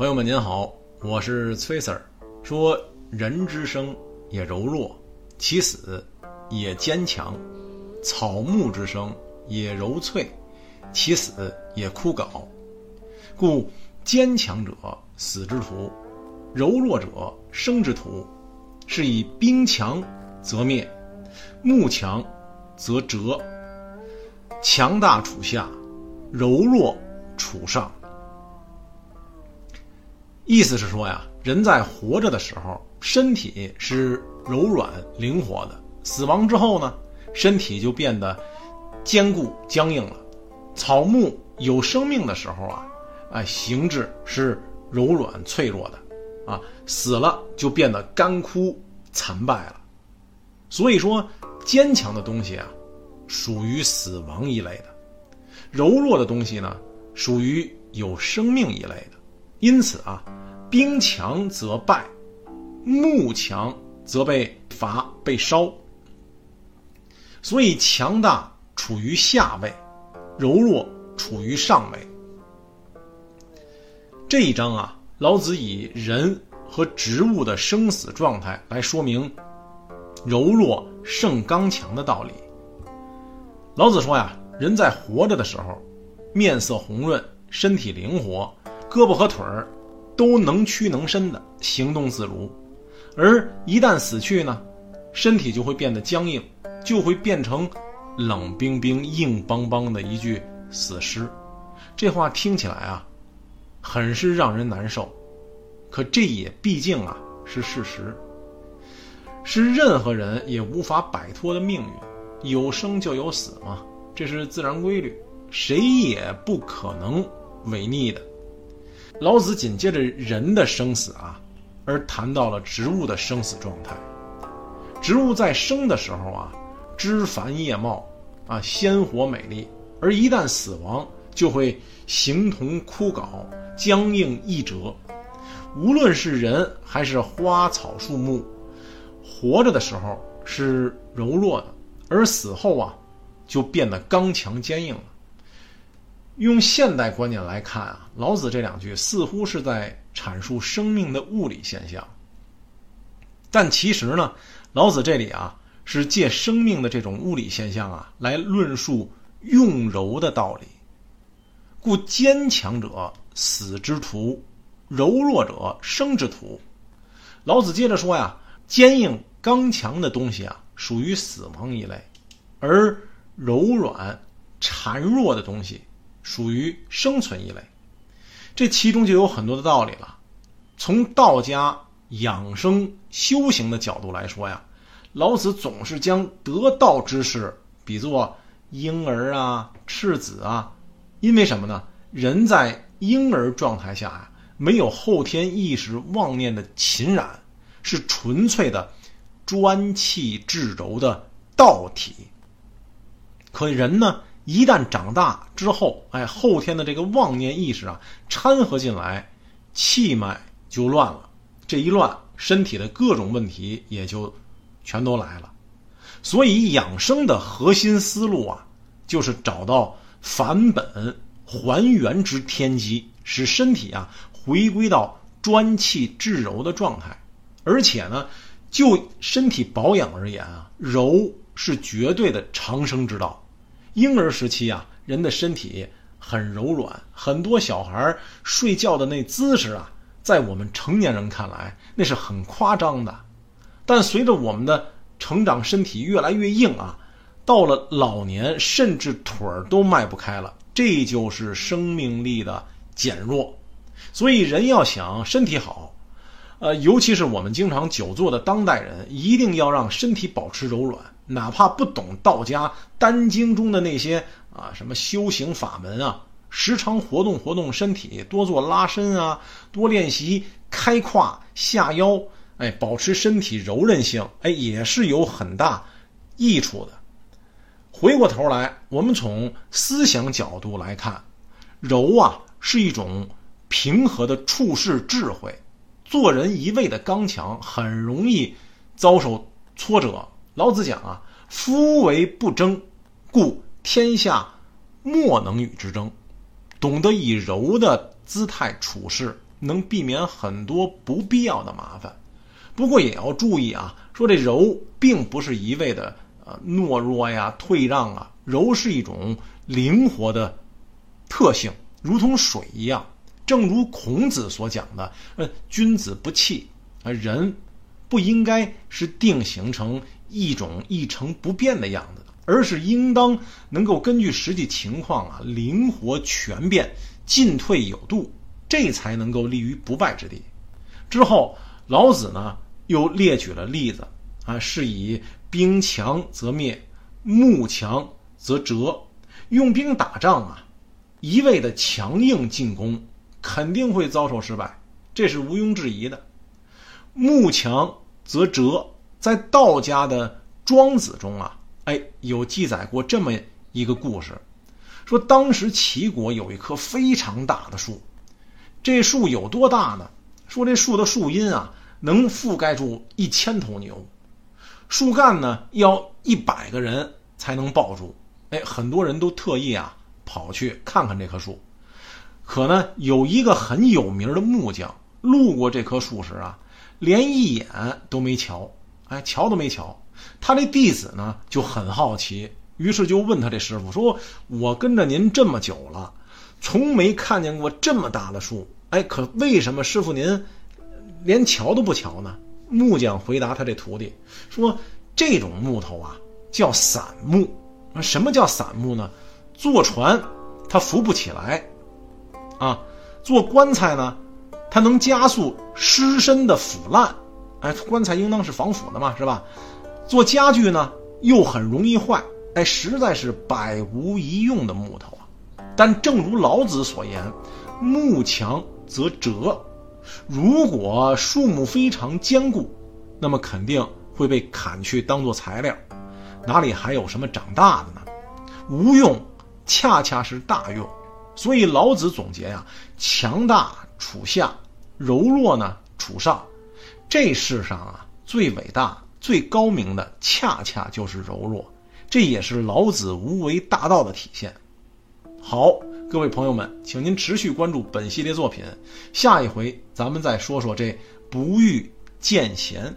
朋友们您好，我是崔 Sir。说人之生也柔弱，其死也坚强；草木之生也柔脆，其死也枯槁。故坚强者死之徒，柔弱者生之徒。是以兵强则灭，木强则折。强大处下，柔弱处上。意思是说呀，人在活着的时候，身体是柔软灵活的；死亡之后呢，身体就变得坚固僵硬了。草木有生命的时候啊，哎，形质是柔软脆弱的，啊，死了就变得干枯残败了。所以说，坚强的东西啊，属于死亡一类的；柔弱的东西呢，属于有生命一类的。因此啊。兵强则败，木强则被伐被烧。所以强大处于下位，柔弱处于上位。这一章啊，老子以人和植物的生死状态来说明柔弱胜刚强的道理。老子说呀，人在活着的时候，面色红润，身体灵活，胳膊和腿儿。都能屈能伸的行动自如，而一旦死去呢，身体就会变得僵硬，就会变成冷冰冰、硬邦邦的一具死尸。这话听起来啊，很是让人难受，可这也毕竟啊是事实，是任何人也无法摆脱的命运。有生就有死嘛，这是自然规律，谁也不可能违逆的。老子紧接着人的生死啊，而谈到了植物的生死状态。植物在生的时候啊，枝繁叶茂啊，鲜活美丽；而一旦死亡，就会形同枯槁，僵硬易折。无论是人还是花草树木，活着的时候是柔弱的，而死后啊，就变得刚强坚硬了。用现代观念来看啊，老子这两句似乎是在阐述生命的物理现象，但其实呢，老子这里啊是借生命的这种物理现象啊来论述用柔的道理。故坚强者死之徒，柔弱者生之徒。老子接着说呀，坚硬刚强的东西啊属于死亡一类，而柔软孱弱的东西。属于生存一类，这其中就有很多的道理了。从道家养生修行的角度来说呀，老子总是将得道之士比作婴儿啊、赤子啊，因为什么呢？人在婴儿状态下呀，没有后天意识妄念的侵染，是纯粹的专气致柔的道体。可人呢？一旦长大之后，哎，后天的这个妄念意识啊掺和进来，气脉就乱了。这一乱，身体的各种问题也就全都来了。所以养生的核心思路啊，就是找到返本还原之天机，使身体啊回归到专气致柔的状态。而且呢，就身体保养而言啊，柔是绝对的长生之道。婴儿时期啊，人的身体很柔软，很多小孩睡觉的那姿势啊，在我们成年人看来那是很夸张的。但随着我们的成长，身体越来越硬啊，到了老年，甚至腿儿都迈不开了，这就是生命力的减弱。所以，人要想身体好，呃，尤其是我们经常久坐的当代人，一定要让身体保持柔软。哪怕不懂道家丹经中的那些啊什么修行法门啊，时常活动活动身体，多做拉伸啊，多练习开胯下腰，哎，保持身体柔韧性，哎，也是有很大益处的。回过头来，我们从思想角度来看，柔啊是一种平和的处世智慧。做人一味的刚强，很容易遭受挫折。老子讲啊，夫为不争，故天下莫能与之争。懂得以柔的姿态处事，能避免很多不必要的麻烦。不过也要注意啊，说这柔并不是一味的呃懦弱呀、退让啊，柔是一种灵活的特性，如同水一样。正如孔子所讲的，呃，君子不器啊，人不应该是定型成一种一成不变的样子，而是应当能够根据实际情况啊，灵活全变，进退有度，这才能够立于不败之地。之后，老子呢？又列举了例子啊，是以兵强则灭，木强则折。用兵打仗啊，一味的强硬进攻，肯定会遭受失败，这是毋庸置疑的。木强则折，在道家的《庄子》中啊，哎，有记载过这么一个故事，说当时齐国有一棵非常大的树，这树有多大呢？说这树的树荫啊。能覆盖住一千头牛，树干呢要一百个人才能抱住。哎，很多人都特意啊跑去看看这棵树。可呢，有一个很有名的木匠路过这棵树时啊，连一眼都没瞧，哎，瞧都没瞧。他这弟子呢就很好奇，于是就问他这师傅说：“我跟着您这么久了，从没看见过这么大的树，哎，可为什么师傅您？”连瞧都不瞧呢？木匠回答他这徒弟说：“这种木头啊，叫散木。什么叫散木呢？坐船它浮不起来，啊，做棺材呢，它能加速尸身的腐烂。哎，棺材应当是防腐的嘛，是吧？做家具呢，又很容易坏。哎，实在是百无一用的木头啊。但正如老子所言，木强则折。”如果树木非常坚固，那么肯定会被砍去当做材料，哪里还有什么长大的呢？无用恰恰是大用，所以老子总结呀：强大处下，柔弱呢处上。这世上啊，最伟大、最高明的，恰恰就是柔弱，这也是老子无为大道的体现。好。各位朋友们，请您持续关注本系列作品，下一回咱们再说说这不遇见贤。